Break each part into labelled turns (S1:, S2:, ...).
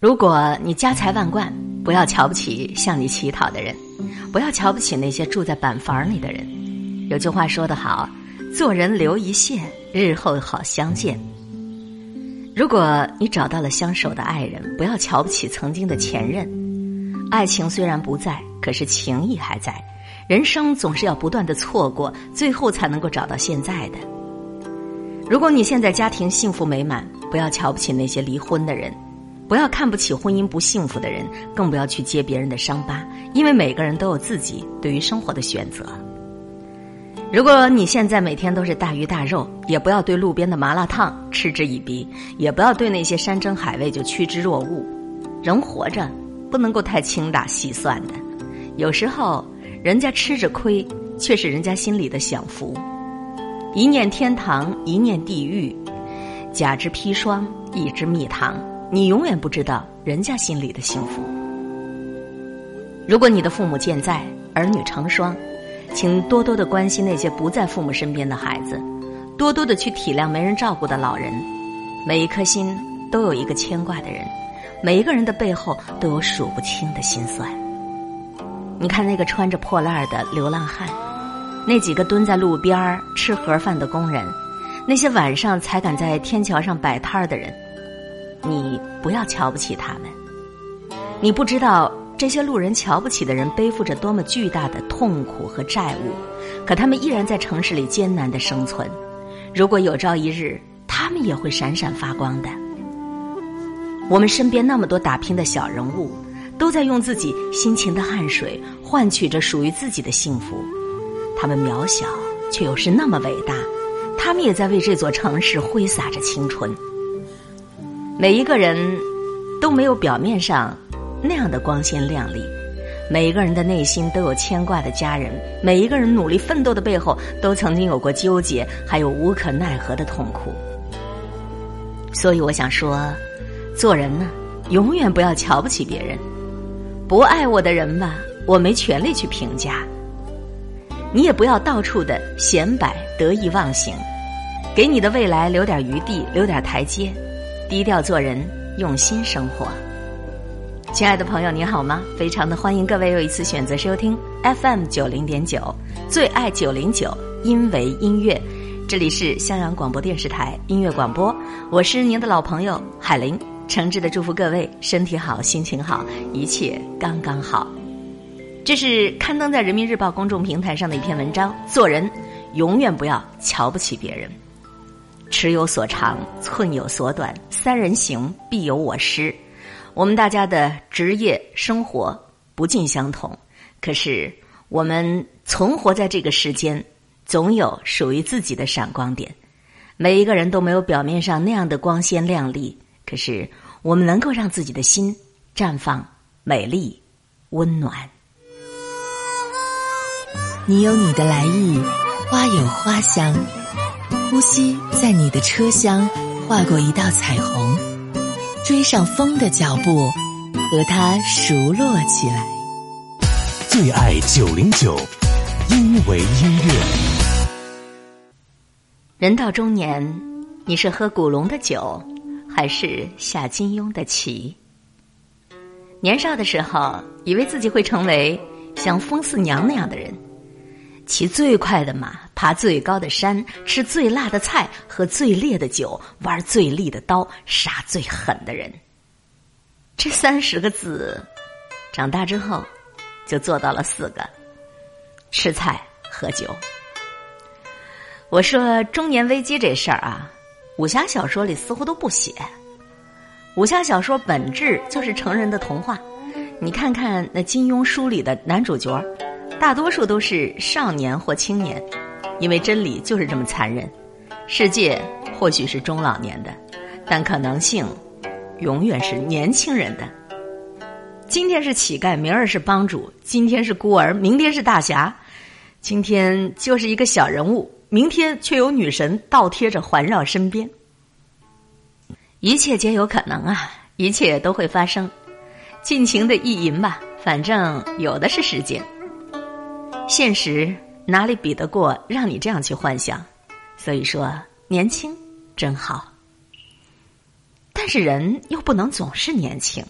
S1: 如果你家财万贯，不要瞧不起向你乞讨的人，不要瞧不起那些住在板房里的人。有句话说得好：“做人留一线，日后好相见。”如果你找到了相守的爱人，不要瞧不起曾经的前任。爱情虽然不在，可是情谊还在。人生总是要不断的错过，最后才能够找到现在的。如果你现在家庭幸福美满，不要瞧不起那些离婚的人。不要看不起婚姻不幸福的人，更不要去揭别人的伤疤，因为每个人都有自己对于生活的选择。如果你现在每天都是大鱼大肉，也不要对路边的麻辣烫嗤之以鼻，也不要对那些山珍海味就趋之若鹜。人活着不能够太精打细算的，有时候人家吃着亏，却是人家心里的享福。一念天堂，一念地狱，假之砒霜，一之蜜糖。你永远不知道人家心里的幸福。如果你的父母健在，儿女成双，请多多的关心那些不在父母身边的孩子，多多的去体谅没人照顾的老人。每一颗心都有一个牵挂的人，每一个人的背后都有数不清的心酸。你看那个穿着破烂的流浪汉，那几个蹲在路边吃盒饭的工人，那些晚上才敢在天桥上摆摊的人。你不要瞧不起他们，你不知道这些路人瞧不起的人背负着多么巨大的痛苦和债务，可他们依然在城市里艰难的生存。如果有朝一日，他们也会闪闪发光的。我们身边那么多打拼的小人物，都在用自己辛勤的汗水换取着属于自己的幸福。他们渺小，却又是那么伟大。他们也在为这座城市挥洒着青春。每一个人都没有表面上那样的光鲜亮丽，每一个人的内心都有牵挂的家人，每一个人努力奋斗的背后都曾经有过纠结，还有无可奈何的痛苦。所以我想说，做人呢，永远不要瞧不起别人。不爱我的人吧，我没权利去评价。你也不要到处的显摆、得意忘形，给你的未来留点余地，留点台阶。低调做人，用心生活。亲爱的朋友，你好吗？非常的欢迎各位又一次选择收听 FM 九零点九，最爱九零九，因为音乐。这里是襄阳广播电视台音乐广播，我是您的老朋友海玲，诚挚的祝福各位身体好，心情好，一切刚刚好。这是刊登在人民日报公众平台上的一篇文章：做人永远不要瞧不起别人。尺有所长，寸有所短，三人行必有我师。我们大家的职业生活不尽相同，可是我们存活在这个世间，总有属于自己的闪光点。每一个人都没有表面上那样的光鲜亮丽，可是我们能够让自己的心绽放美丽、温暖。
S2: 你有你的来意，花有花香。呼吸在你的车厢划过一道彩虹，追上风的脚步，和它熟络起来。
S3: 最爱九零九，因为音乐。
S1: 人到中年，你是喝古龙的酒，还是下金庸的棋？年少的时候，以为自己会成为像风四娘那样的人。骑最快的马，爬最高的山，吃最辣的菜，喝最烈的酒，玩最利的刀，杀最狠的人。这三十个字，长大之后就做到了四个：吃菜喝酒。我说中年危机这事儿啊，武侠小说里似乎都不写。武侠小说本质就是成人的童话，你看看那金庸书里的男主角。大多数都是少年或青年，因为真理就是这么残忍。世界或许是中老年的，但可能性永远是年轻人的。今天是乞丐，明儿是帮主；今天是孤儿，明天是大侠；今天就是一个小人物，明天却有女神倒贴着环绕身边。一切皆有可能啊！一切都会发生，尽情的意淫吧，反正有的是时间。现实哪里比得过让你这样去幻想？所以说，年轻真好。但是人又不能总是年轻，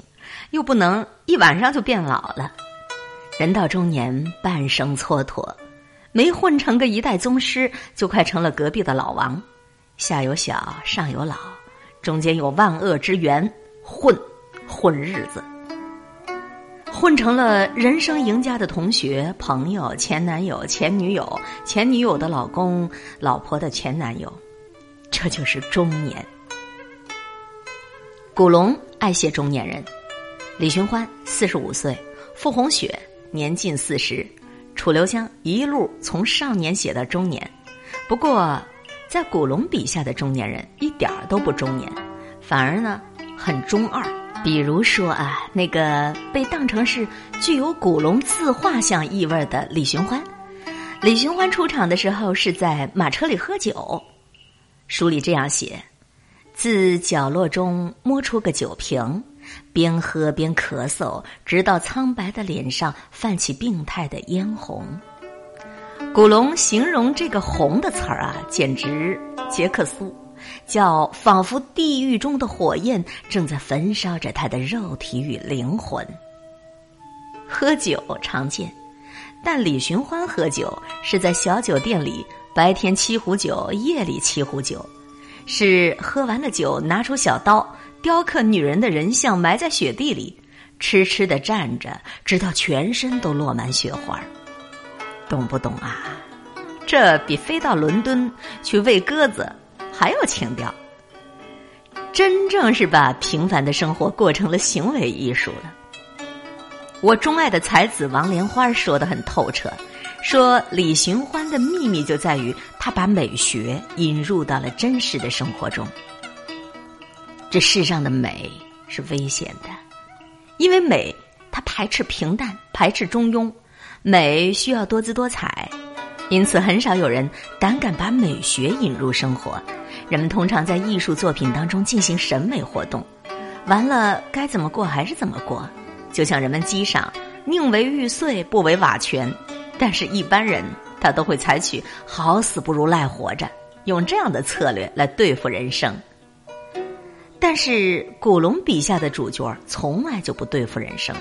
S1: 又不能一晚上就变老了。人到中年，半生蹉跎，没混成个一代宗师，就快成了隔壁的老王。下有小，上有老，中间有万恶之源，混混日子，混成了人生赢家的同学、朋友、前男友、前女友、前女友的老公、老婆的前男友，这就是中年。古龙爱写中年人，李寻欢四十五岁，傅红雪年近四十，楚留香一路从少年写到中年。不过，在古龙笔下的中年人一点儿都不中年，反而呢很中二。比如说啊，那个被当成是具有古龙自画像意味的李寻欢，李寻欢出场的时候是在马车里喝酒，书里这样写。自角落中摸出个酒瓶，边喝边咳嗽，直到苍白的脸上泛起病态的嫣红。古龙形容这个“红”的词儿啊，简直杰克苏，叫仿佛地狱中的火焰正在焚烧着他的肉体与灵魂。喝酒常见，但李寻欢喝酒是在小酒店里，白天沏壶酒，夜里沏壶酒。是喝完了酒，拿出小刀，雕刻女人的人像，埋在雪地里，痴痴的站着，直到全身都落满雪花懂不懂啊？这比飞到伦敦去喂鸽子还有情调。真正是把平凡的生活过成了行为艺术了。我钟爱的才子王莲花说的很透彻。说李寻欢的秘密就在于他把美学引入到了真实的生活中。这世上的美是危险的，因为美它排斥平淡，排斥中庸，美需要多姿多彩，因此很少有人胆敢把美学引入生活。人们通常在艺术作品当中进行审美活动，完了该怎么过还是怎么过，就像人们机上宁为玉碎不为瓦全。但是，一般人他都会采取“好死不如赖活着”用这样的策略来对付人生。但是，古龙笔下的主角从来就不对付人生，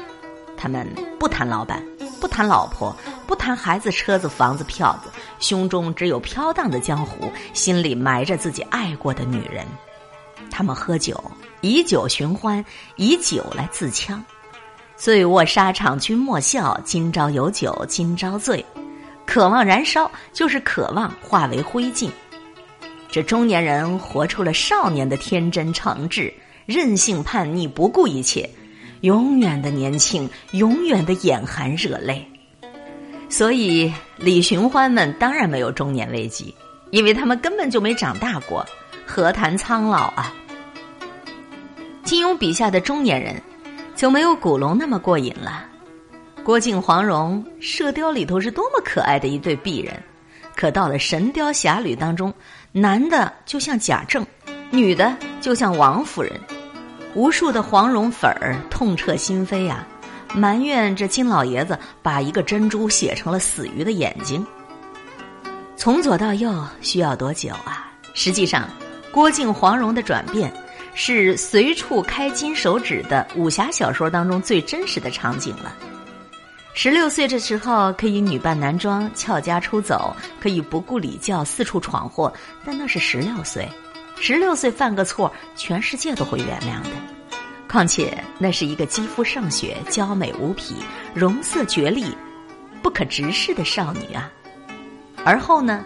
S1: 他们不谈老板，不谈老婆，不谈孩子、车子、房子、票子，胸中只有飘荡的江湖，心里埋着自己爱过的女人。他们喝酒，以酒寻欢，以酒来自戕。醉卧沙场君莫笑，今朝有酒今朝醉。渴望燃烧，就是渴望化为灰烬。这中年人活出了少年的天真诚挚，任性叛逆，不顾一切，永远的年轻，永远的眼含热泪。所以李寻欢们当然没有中年危机，因为他们根本就没长大过，何谈苍老啊？金庸笔下的中年人。就没有古龙那么过瘾了。郭靖、黄蓉，《射雕》里头是多么可爱的一对璧人，可到了《神雕侠侣》当中，男的就像贾政，女的就像王夫人，无数的黄蓉粉儿痛彻心扉啊，埋怨这金老爷子把一个珍珠写成了死鱼的眼睛。从左到右需要多久啊？实际上，郭靖、黄蓉的转变。是随处开金手指的武侠小说当中最真实的场景了。十六岁的时候可以女扮男装翘家出走，可以不顾礼教四处闯祸，但那是十六岁。十六岁犯个错，全世界都会原谅的。况且那是一个肌肤胜雪、娇美无匹、容色绝丽、不可直视的少女啊。而后呢，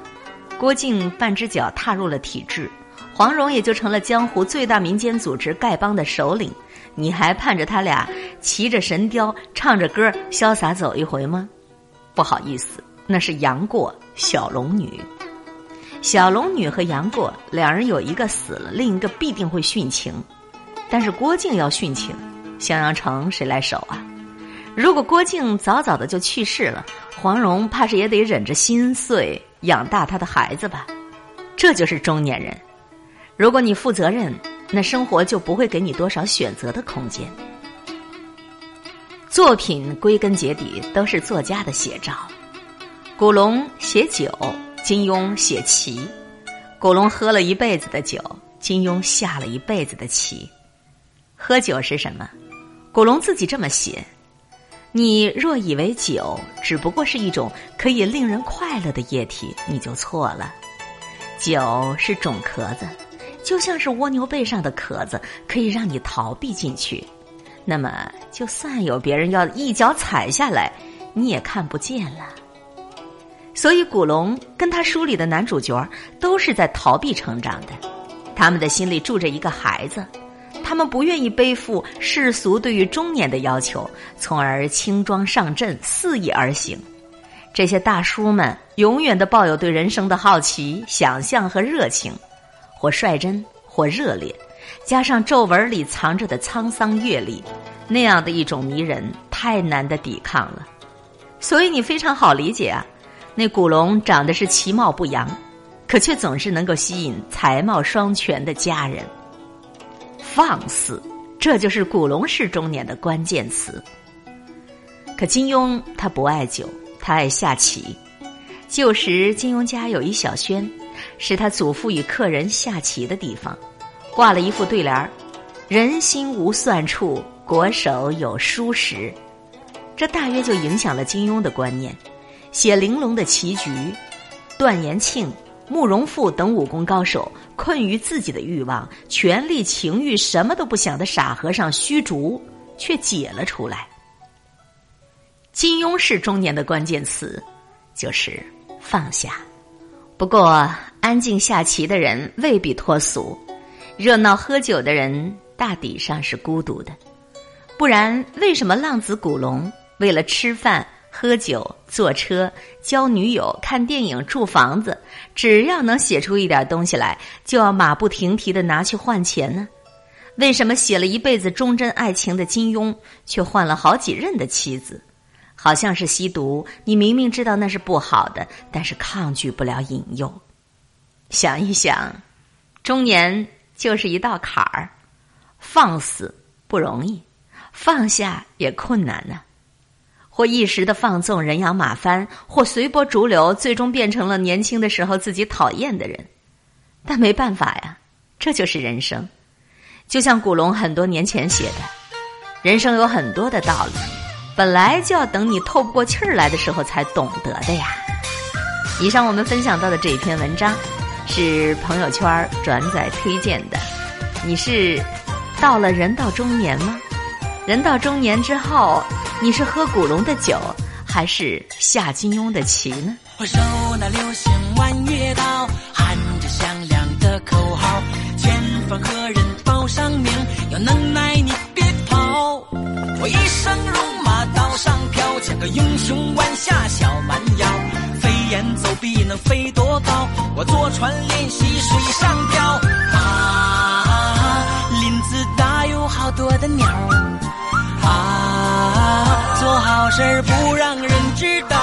S1: 郭靖半只脚踏入了体制。黄蓉也就成了江湖最大民间组织丐帮的首领，你还盼着他俩骑着神雕唱着歌潇洒走一回吗？不好意思，那是杨过小龙女。小龙女和杨过两人有一个死了，另一个必定会殉情。但是郭靖要殉情，襄阳城谁来守啊？如果郭靖早早的就去世了，黄蓉怕是也得忍着心碎养大他的孩子吧？这就是中年人。如果你负责任，那生活就不会给你多少选择的空间。作品归根结底都是作家的写照。古龙写酒，金庸写棋。古龙喝了一辈子的酒，金庸下了一辈子的棋。喝酒是什么？古龙自己这么写：你若以为酒只不过是一种可以令人快乐的液体，你就错了。酒是种壳子，就像是蜗牛背上的壳子，可以让你逃避进去。那么，就算有别人要一脚踩下来，你也看不见了。所以，古龙跟他书里的男主角都是在逃避成长的，他们的心里住着一个孩子，他们不愿意背负世俗对于中年的要求，从而轻装上阵，肆意而行。这些大叔们永远的抱有对人生的好奇、想象和热情，或率真，或热烈，加上皱纹里藏着的沧桑阅历，那样的一种迷人，太难的抵抗了。所以你非常好理解啊。那古龙长得是其貌不扬，可却总是能够吸引才貌双全的佳人。放肆，这就是古龙式中年的关键词。可金庸他不爱酒，他爱下棋。旧时金庸家有一小轩，是他祖父与客人下棋的地方，挂了一副对联儿：“人心无算处，国手有输时。”这大约就影响了金庸的观念。写玲珑的棋局，段延庆、慕容复等武功高手困于自己的欲望、权力、情欲，什么都不想的傻和尚虚竹，却解了出来。金庸式中年的关键词就是放下。不过，安静下棋的人未必脱俗，热闹喝酒的人大抵上是孤独的。不然，为什么浪子古龙为了吃饭？喝酒、坐车、交女友、看电影、住房子，只要能写出一点东西来，就要马不停蹄的拿去换钱呢？为什么写了一辈子忠贞爱情的金庸，却换了好几任的妻子？好像是吸毒，你明明知道那是不好的，但是抗拒不了引诱。想一想，中年就是一道坎儿，放肆不容易，放下也困难呢。或一时的放纵、人仰马翻，或随波逐流，最终变成了年轻的时候自己讨厌的人。但没办法呀，这就是人生。就像古龙很多年前写的：“人生有很多的道理，本来就要等你透不过气儿来的时候才懂得的呀。”以上我们分享到的这一篇文章，是朋友圈转载推荐的。你是到了人到中年吗？人到中年之后。你是喝古龙的酒，还是下金庸的棋呢？
S4: 我手拿流星弯月刀，喊着响亮的口号，前方何人报上名？有能耐你别跑！我一生戎马刀上飘，像个英雄弯下小蛮腰，飞檐走壁能飞多高？我坐船练习水上漂。啊，林子大有好多的鸟。好事不让人知道，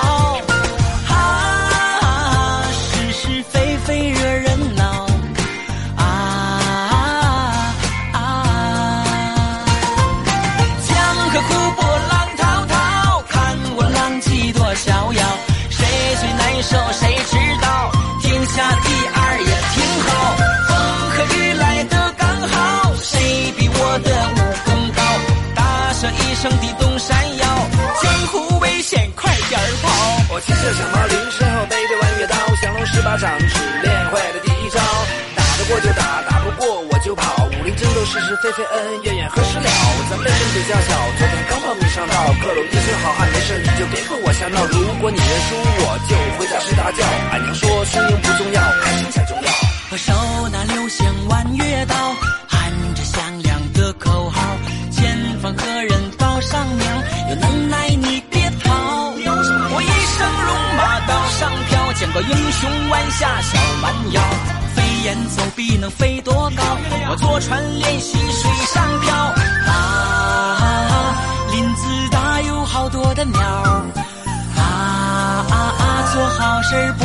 S5: 就别和我瞎闹。如果你认输，我就回家睡大觉。俺娘说输赢不重要，开心才重要。
S4: 我手拿流星弯月刀，喊着响亮的口号，前方何人报上名？有能耐你别逃。我一生戎马刀上飘，见过英雄弯下小蛮腰，飞檐走壁能飞多高？我坐船练习水上漂。啊，林子大有好多的鸟。谁，不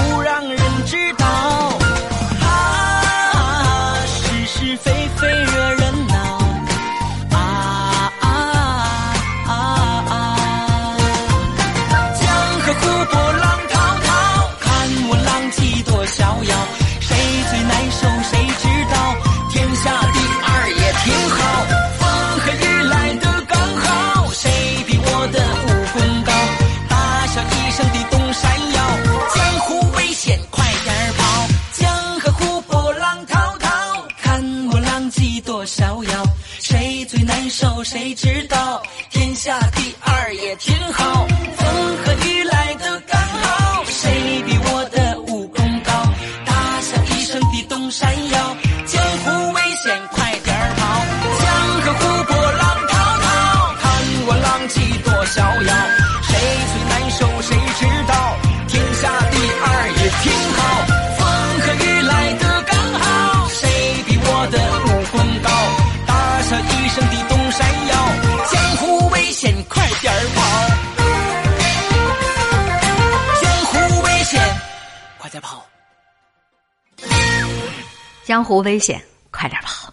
S1: 江湖危险，快点跑！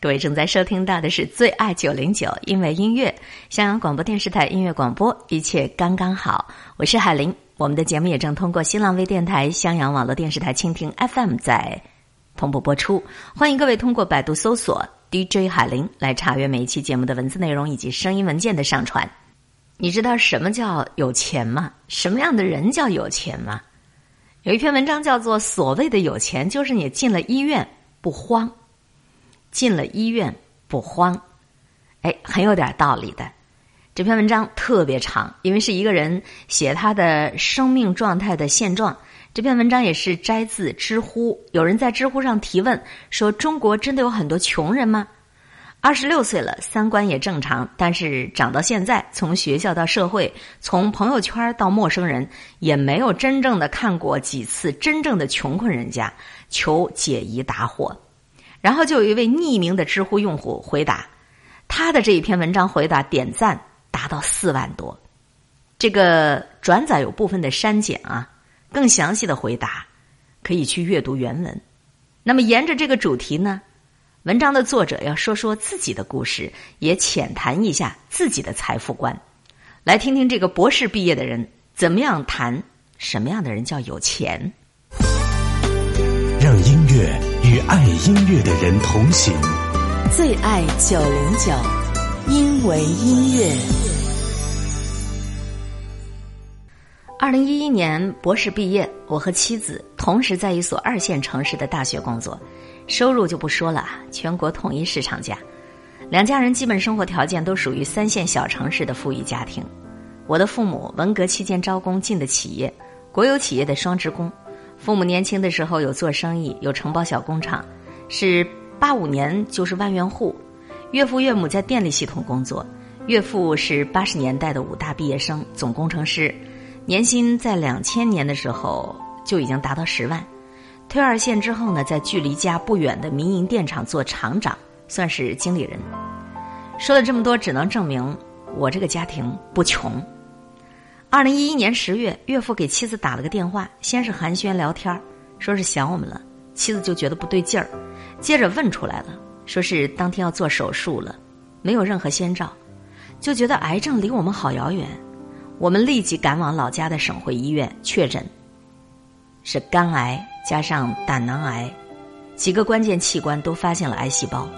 S1: 各位正在收听到的是最爱九零九，因为音乐，襄阳广播电视台音乐广播，一切刚刚好。我是海林，我们的节目也正通过新浪微电台、襄阳网络电视台蜻蜓 FM 在同步播出。欢迎各位通过百度搜索 DJ 海林来查阅每一期节目的文字内容以及声音文件的上传。你知道什么叫有钱吗？什么样的人叫有钱吗？有一篇文章叫做“所谓的有钱，就是你进了医院不慌，进了医院不慌”，哎，很有点道理的。这篇文章特别长，因为是一个人写他的生命状态的现状。这篇文章也是摘自知乎，有人在知乎上提问说：“中国真的有很多穷人吗？”二十六岁了，三观也正常，但是长到现在，从学校到社会，从朋友圈到陌生人，也没有真正的看过几次真正的穷困人家求解疑答惑。然后就有一位匿名的知乎用户回答，他的这一篇文章回答点赞达到四万多。这个转载有部分的删减啊，更详细的回答可以去阅读原文。那么沿着这个主题呢？文章的作者要说说自己的故事，也浅谈一下自己的财富观，来听听这个博士毕业的人怎么样谈什么样的人叫有钱。
S3: 让音乐与爱音乐的人同行。
S2: 最爱九零九，因为音乐。
S1: 二零一一年博士毕业，我和妻子同时在一所二线城市的大学工作，收入就不说了，全国统一市场价。两家人基本生活条件都属于三线小城市的富裕家庭。我的父母文革期间招工进的企业，国有企业的双职工。父母年轻的时候有做生意，有承包小工厂，是八五年就是万元户。岳父岳母在电力系统工作，岳父是八十年代的武大毕业生，总工程师。年薪在两千年的时候就已经达到十万，退二线之后呢，在距离家不远的民营电厂做厂长，算是经理人。说了这么多，只能证明我这个家庭不穷。二零一一年十月，岳父给妻子打了个电话，先是寒暄聊天说是想我们了，妻子就觉得不对劲儿，接着问出来了，说是当天要做手术了，没有任何先兆，就觉得癌症离我们好遥远。我们立即赶往老家的省会医院确诊，是肝癌加上胆囊癌，几个关键器官都发现了癌细胞。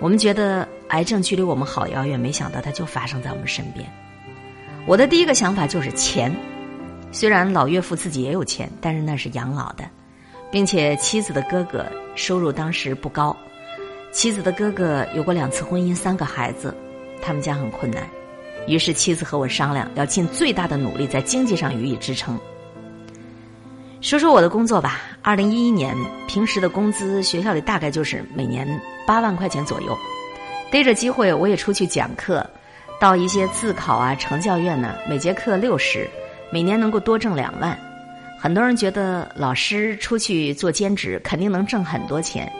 S1: 我们觉得癌症距离我们好遥远，没想到它就发生在我们身边。我的第一个想法就是钱，虽然老岳父自己也有钱，但是那是养老的，并且妻子的哥哥收入当时不高，妻子的哥哥有过两次婚姻，三个孩子，他们家很困难。于是妻子和我商量，要尽最大的努力在经济上予以支撑。说说我的工作吧。二零一一年，平时的工资学校里大概就是每年八万块钱左右。逮着机会，我也出去讲课，到一些自考啊、成教院呢，每节课六十，每年能够多挣两万。很多人觉得老师出去做兼职肯定能挣很多钱，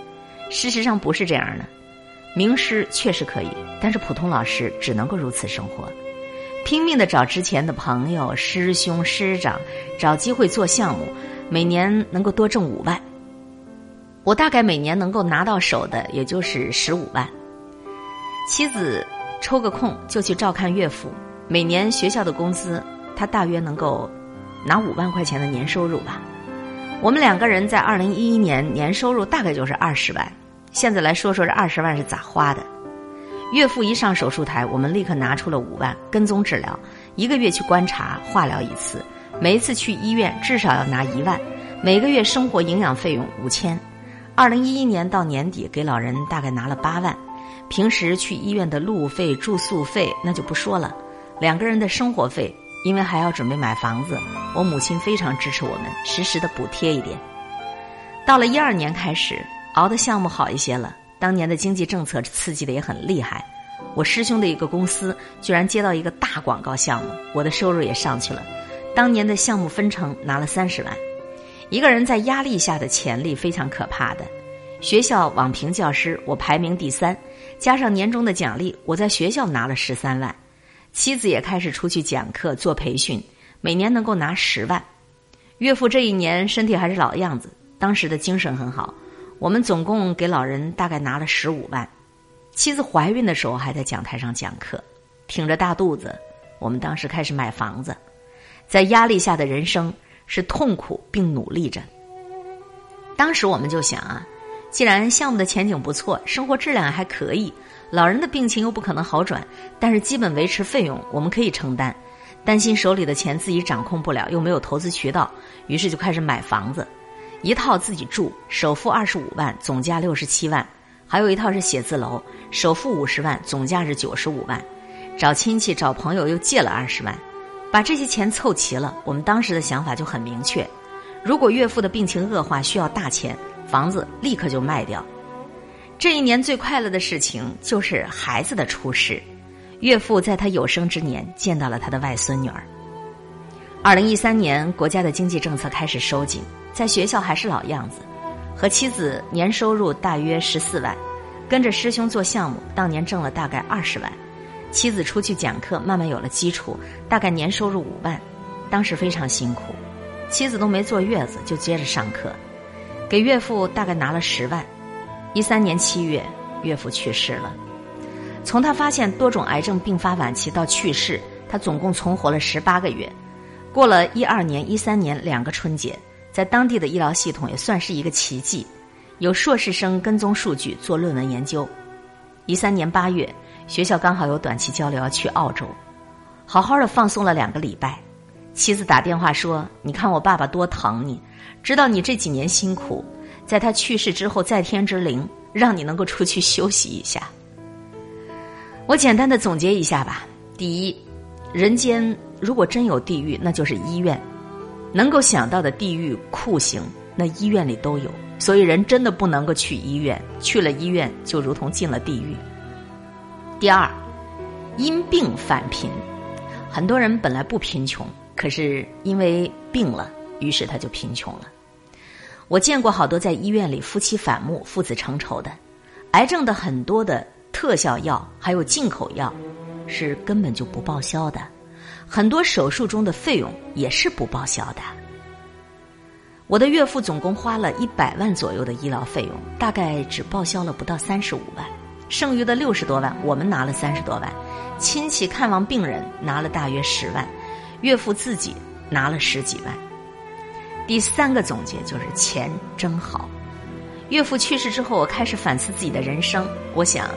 S1: 事实上不是这样的。名师确实可以，但是普通老师只能够如此生活，拼命的找之前的朋友、师兄、师长，找机会做项目，每年能够多挣五万。我大概每年能够拿到手的也就是十五万。妻子抽个空就去照看岳父，每年学校的工资，他大约能够拿五万块钱的年收入吧。我们两个人在二零一一年年收入大概就是二十万。现在来说说这二十万是咋花的。岳父一上手术台，我们立刻拿出了五万跟踪治疗，一个月去观察化疗一次，每一次去医院至少要拿一万，每个月生活营养费用五千。二零一一年到年底给老人大概拿了八万，平时去医院的路费、住宿费那就不说了，两个人的生活费，因为还要准备买房子，我母亲非常支持我们，实时的补贴一点。到了一二年开始，熬的项目好一些了，当年的经济政策刺激的也很厉害。我师兄的一个公司居然接到一个大广告项目，我的收入也上去了。当年的项目分成拿了三十万，一个人在压力下的潜力非常可怕的。学校网评教师，我排名第三。加上年终的奖励，我在学校拿了十三万，妻子也开始出去讲课做培训，每年能够拿十万。岳父这一年身体还是老样子，当时的精神很好。我们总共给老人大概拿了十五万。妻子怀孕的时候还在讲台上讲课，挺着大肚子。我们当时开始买房子，在压力下的人生是痛苦并努力着。当时我们就想啊。既然项目的前景不错，生活质量还可以，老人的病情又不可能好转，但是基本维持费用我们可以承担。担心手里的钱自己掌控不了，又没有投资渠道，于是就开始买房子，一套自己住，首付二十五万，总价六十七万；还有一套是写字楼，首付五十万，总价是九十五万。找亲戚找朋友又借了二十万，把这些钱凑齐了。我们当时的想法就很明确：如果岳父的病情恶化，需要大钱。房子立刻就卖掉。这一年最快乐的事情就是孩子的出世。岳父在他有生之年见到了他的外孙女儿。二零一三年，国家的经济政策开始收紧，在学校还是老样子，和妻子年收入大约十四万，跟着师兄做项目，当年挣了大概二十万。妻子出去讲课，慢慢有了基础，大概年收入五万。当时非常辛苦，妻子都没坐月子就接着上课。给岳父大概拿了十万，一三年七月，岳父去世了。从他发现多种癌症并发晚期到去世，他总共存活了十八个月。过了一二年、一三年两个春节，在当地的医疗系统也算是一个奇迹。有硕士生跟踪数据做论文研究。一三年八月，学校刚好有短期交流要去澳洲，好好的放松了两个礼拜。妻子打电话说：“你看我爸爸多疼你。”知道你这几年辛苦，在他去世之后，在天之灵让你能够出去休息一下。我简单的总结一下吧：第一，人间如果真有地狱，那就是医院；能够想到的地狱酷刑，那医院里都有。所以人真的不能够去医院，去了医院就如同进了地狱。第二，因病返贫，很多人本来不贫穷，可是因为病了，于是他就贫穷了。我见过好多在医院里夫妻反目、父子成仇的，癌症的很多的特效药还有进口药，是根本就不报销的，很多手术中的费用也是不报销的。我的岳父总共花了一百万左右的医疗费用，大概只报销了不到三十五万，剩余的六十多万我们拿了三十多万，亲戚看望病人拿了大约十万，岳父自己拿了十几万。第三个总结就是钱真好。岳父去世之后，我开始反思自己的人生。我想，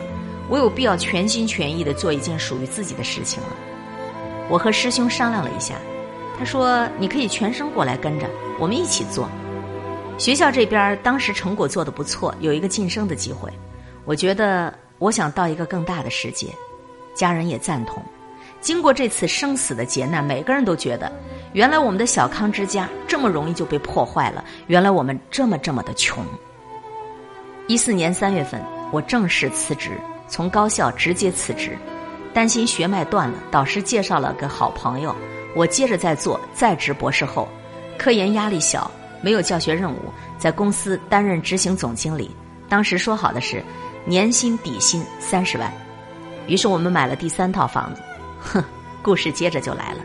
S1: 我有必要全心全意的做一件属于自己的事情了。我和师兄商量了一下，他说：“你可以全身过来跟着我们一起做。”学校这边当时成果做的不错，有一个晋升的机会。我觉得我想到一个更大的世界，家人也赞同。经过这次生死的劫难，每个人都觉得。原来我们的小康之家这么容易就被破坏了。原来我们这么这么的穷。一四年三月份，我正式辞职，从高校直接辞职，担心血脉断了。导师介绍了个好朋友，我接着在做在职博士后，科研压力小，没有教学任务，在公司担任执行总经理。当时说好的是年薪底薪三十万，于是我们买了第三套房子。哼，故事接着就来了。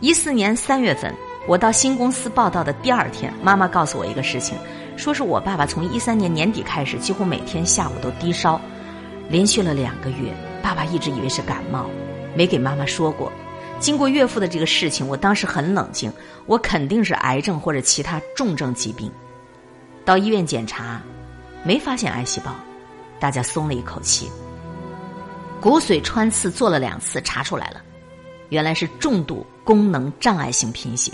S1: 一四年三月份，我到新公司报道的第二天，妈妈告诉我一个事情，说是我爸爸从一三年年底开始，几乎每天下午都低烧，连续了两个月。爸爸一直以为是感冒，没给妈妈说过。经过岳父的这个事情，我当时很冷静，我肯定是癌症或者其他重症疾病。到医院检查，没发现癌细胞，大家松了一口气。骨髓穿刺做了两次，查出来了。原来是重度功能障碍性贫血，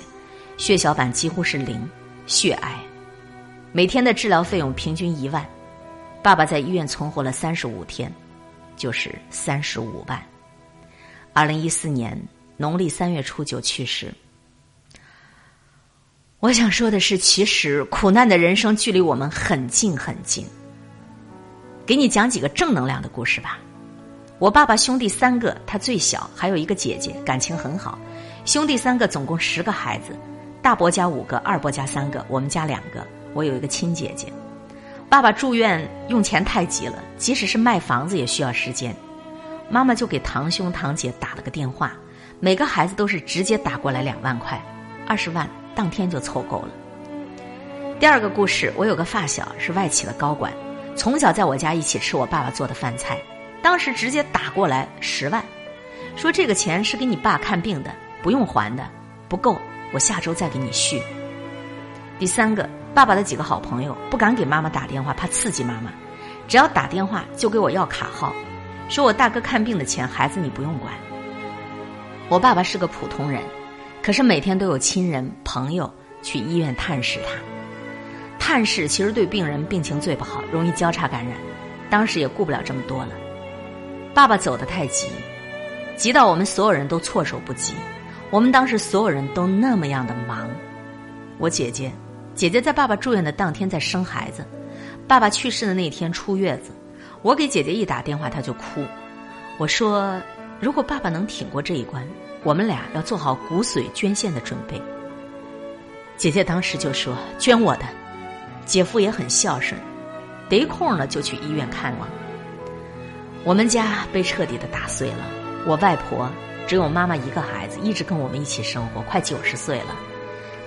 S1: 血小板几乎是零，血癌，每天的治疗费用平均一万。爸爸在医院存活了三十五天，就是三十五万。二零一四年农历三月初九去世。我想说的是，其实苦难的人生距离我们很近很近。给你讲几个正能量的故事吧。我爸爸兄弟三个，他最小，还有一个姐姐，感情很好。兄弟三个总共十个孩子，大伯家五个，二伯家三个，我们家两个。我有一个亲姐姐。爸爸住院用钱太急了，即使是卖房子也需要时间。妈妈就给堂兄堂姐打了个电话，每个孩子都是直接打过来两万块，二十万。当天就凑够了。第二个故事，我有个发小是外企的高管，从小在我家一起吃我爸爸做的饭菜，当时直接打过来十万，说这个钱是给你爸看病的，不用还的，不够，我下周再给你续。第三个，爸爸的几个好朋友不敢给妈妈打电话，怕刺激妈妈，只要打电话就给我要卡号，说我大哥看病的钱，孩子你不用管。我爸爸是个普通人。可是每天都有亲人朋友去医院探视他，探视其实对病人病情最不好，容易交叉感染。当时也顾不了这么多了，爸爸走得太急，急到我们所有人都措手不及。我们当时所有人都那么样的忙。我姐姐，姐姐在爸爸住院的当天在生孩子，爸爸去世的那天出月子。我给姐姐一打电话，她就哭。我说，如果爸爸能挺过这一关。我们俩要做好骨髓捐献的准备。姐姐当时就说：“捐我的。”姐夫也很孝顺，得空了就去医院看望。我们家被彻底的打碎了。我外婆只有妈妈一个孩子，一直跟我们一起生活，快九十岁了。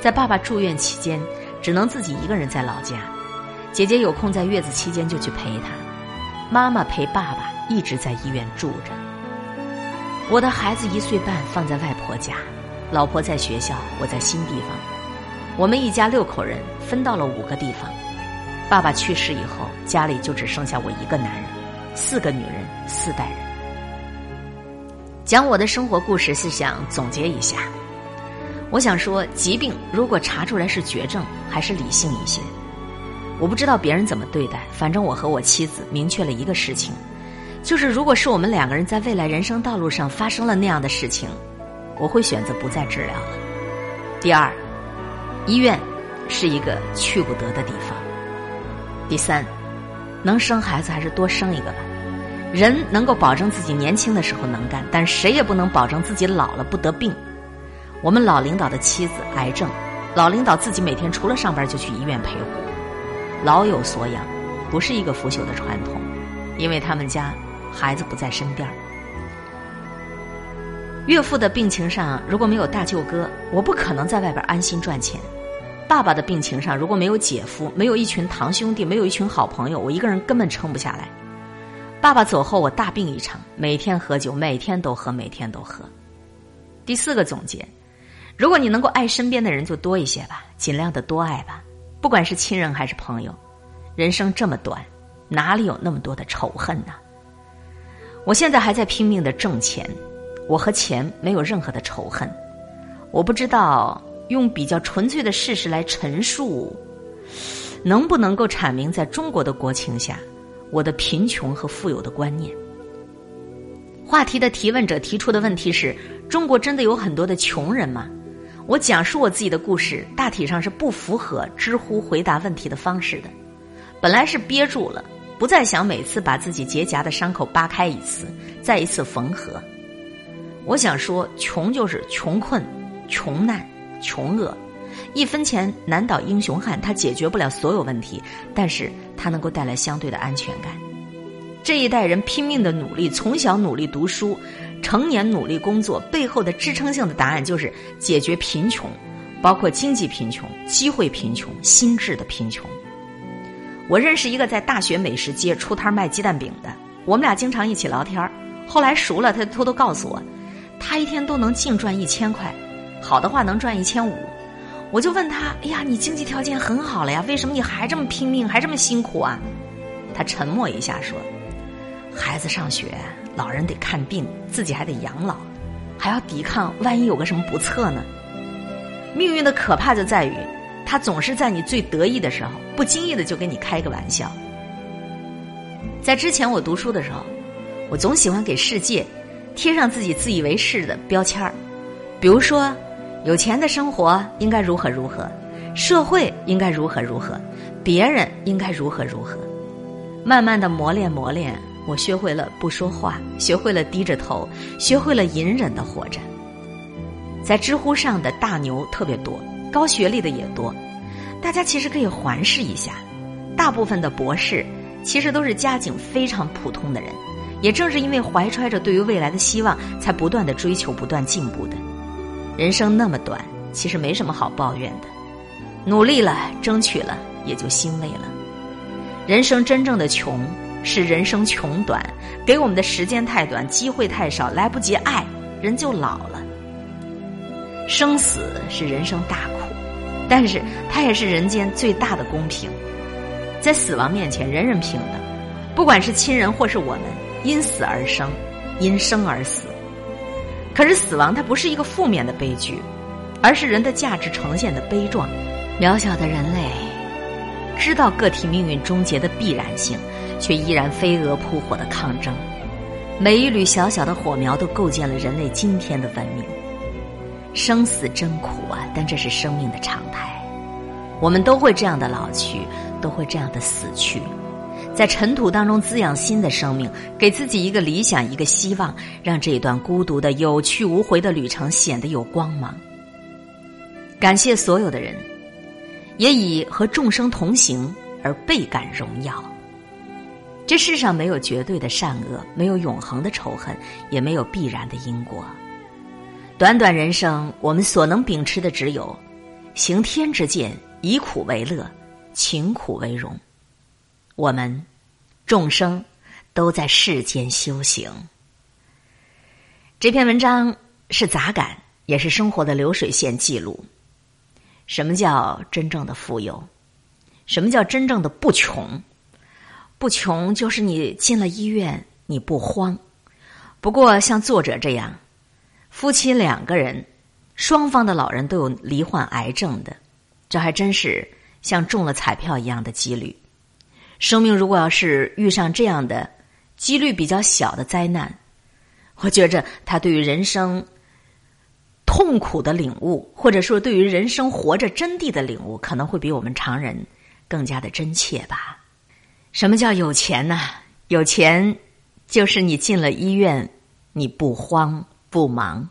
S1: 在爸爸住院期间，只能自己一个人在老家。姐姐有空在月子期间就去陪他。妈妈陪爸爸一直在医院住着。我的孩子一岁半放在外婆家，老婆在学校，我在新地方。我们一家六口人分到了五个地方。爸爸去世以后，家里就只剩下我一个男人，四个女人，四代人。讲我的生活故事是想总结一下。我想说，疾病如果查出来是绝症，还是理性一些。我不知道别人怎么对待，反正我和我妻子明确了一个事情。就是，如果是我们两个人在未来人生道路上发生了那样的事情，我会选择不再治疗了。第二，医院是一个去不得的地方。第三，能生孩子还是多生一个吧。人能够保证自己年轻的时候能干，但谁也不能保证自己老了不得病。我们老领导的妻子癌症，老领导自己每天除了上班就去医院陪护，老有所养，不是一个腐朽的传统，因为他们家。孩子不在身边岳父的病情上如果没有大舅哥，我不可能在外边安心赚钱。爸爸的病情上如果没有姐夫，没有一群堂兄弟，没有一群好朋友，我一个人根本撑不下来。爸爸走后，我大病一场，每天喝酒，每天都喝，每天都喝。第四个总结：如果你能够爱身边的人，就多一些吧，尽量的多爱吧，不管是亲人还是朋友。人生这么短，哪里有那么多的仇恨呢？我现在还在拼命的挣钱，我和钱没有任何的仇恨。我不知道用比较纯粹的事实来陈述，能不能够阐明在中国的国情下，我的贫穷和富有的观念。话题的提问者提出的问题是：中国真的有很多的穷人吗？我讲述我自己的故事，大体上是不符合知乎回答问题的方式的。本来是憋住了。不再想每次把自己结痂的伤口扒开一次，再一次缝合。我想说，穷就是穷困、穷难、穷恶，一分钱难倒英雄汉。他解决不了所有问题，但是他能够带来相对的安全感。这一代人拼命的努力，从小努力读书，成年努力工作，背后的支撑性的答案就是解决贫穷，包括经济贫穷、机会贫穷、心智的贫穷。我认识一个在大学美食街出摊卖鸡蛋饼的，我们俩经常一起聊天后来熟了，他偷偷告诉我，他一天都能净赚一千块，好的话能赚一千五。我就问他：“哎呀，你经济条件很好了呀，为什么你还这么拼命，还这么辛苦啊？”他沉默一下说：“孩子上学，老人得看病，自己还得养老，还要抵抗，万一有个什么不测呢？命运的可怕就在于。”他总是在你最得意的时候，不经意的就跟你开个玩笑。在之前我读书的时候，我总喜欢给世界贴上自己自以为是的标签儿，比如说，有钱的生活应该如何如何，社会应该如何如何，别人应该如何如何。慢慢的磨练磨练，我学会了不说话，学会了低着头，学会了隐忍的活着。在知乎上的大牛特别多，高学历的也多，大家其实可以环视一下，大部分的博士其实都是家境非常普通的人，也正是因为怀揣着对于未来的希望，才不断的追求、不断进步的。人生那么短，其实没什么好抱怨的，努力了，争取了，也就欣慰了。人生真正的穷，是人生穷短，给我们的时间太短，机会太少，来不及爱，人就老了。生死是人生大苦，但是它也是人间最大的公平。在死亡面前，人人平等，不管是亲人或是我们，因死而生，因生而死。可是死亡它不是一个负面的悲剧，而是人的价值呈现的悲壮。渺小的人类，知道个体命运终结的必然性，却依然飞蛾扑火的抗争。每一缕小小的火苗，都构建了人类今天的文明。生死真苦啊，但这是生命的常态。我们都会这样的老去，都会这样的死去，在尘土当中滋养新的生命，给自己一个理想，一个希望，让这一段孤独的有去无回的旅程显得有光芒。感谢所有的人，也以和众生同行而倍感荣耀。这世上没有绝对的善恶，没有永恒的仇恨，也没有必然的因果。短短人生，我们所能秉持的只有行天之见，以苦为乐，勤苦为荣。我们众生都在世间修行。这篇文章是杂感，也是生活的流水线记录。什么叫真正的富有？什么叫真正的不穷？不穷就是你进了医院你不慌。不过像作者这样。夫妻两个人，双方的老人都有罹患癌症的，这还真是像中了彩票一样的几率。生命如果要是遇上这样的几率比较小的灾难，我觉着他对于人生痛苦的领悟，或者说对于人生活着真谛的领悟，可能会比我们常人更加的真切吧。什么叫有钱呢？有钱就是你进了医院，你不慌。不忙。